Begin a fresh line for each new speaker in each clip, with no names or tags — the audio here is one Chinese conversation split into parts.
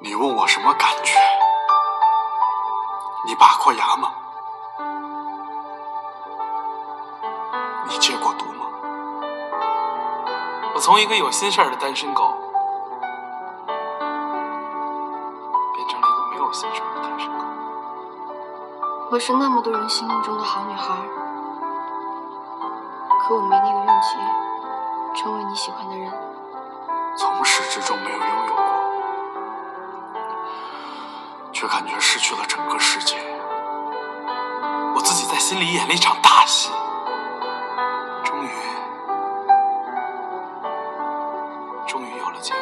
你问我什么感觉？你拔过牙吗？你戒过毒吗？
我从一个有心事儿的单身狗，变成了一个没有心事儿的单身狗。
我是那么多人心目中的好女孩，可我没那个运气成为你喜欢的人。
从始至终没有拥有过，却感觉失去了整个世界。
我自己在心里演了一场大戏，终于，终于有了结尾。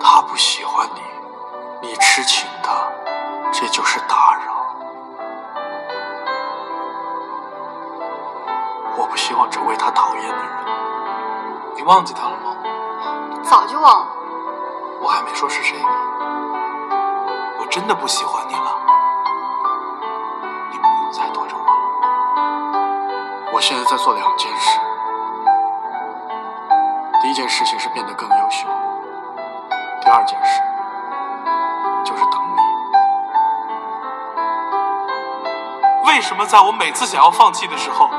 他不喜欢你，你痴情他，这就是打扰。我不希望成为他讨厌的人。
你忘记他了吗？
早就忘了。
我还没说是谁呢。真的不喜欢你了，你不用再躲着我了。
我现在在做两件事，第一件事情是变得更优秀，第二件事就是等你。
为什么在我每次想要放弃的时候，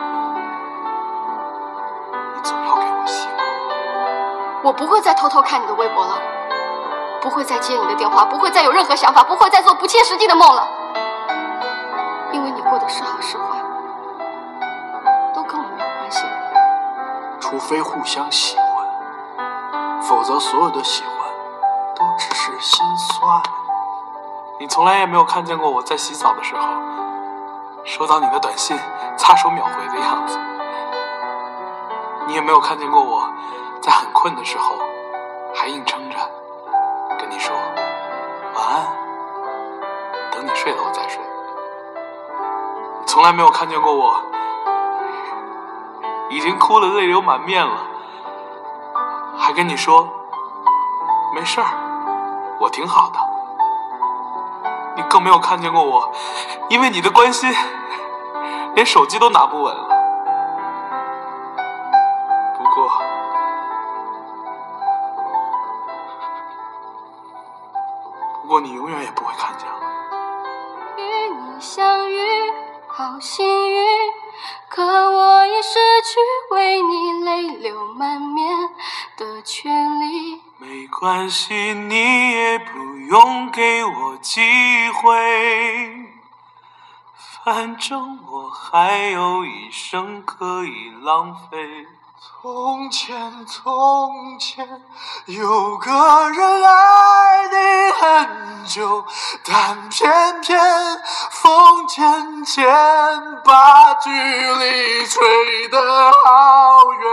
你总要给我希望？
我不会再偷偷看你的微博了，不会再接你的电话，不会再有任何想法，不会再做不切实际的梦了。因为你过的是好是坏，都跟我没有关系。
除非互相喜欢，否则所有的喜欢都只是心酸。
你从来也没有看见过我在洗澡的时候，收到你的短信，擦手秒回的样子。你也没有看见过我在很困的时候，还硬撑着你说晚安，等你睡了我再睡。你从来没有看见过我已经哭得泪流满面了，还跟你说没事儿，我挺好的。你更没有看见过我，因为你的关心，连手机都拿不稳了。你永远也不会看见了。
与你相遇，好幸运，可我已失去为你泪流满面的权利。
没关系，你也不用给我机会，反正我还有一生可以浪费。
从前，从前有个人爱你很久，但偏偏风渐渐把距离吹得好远。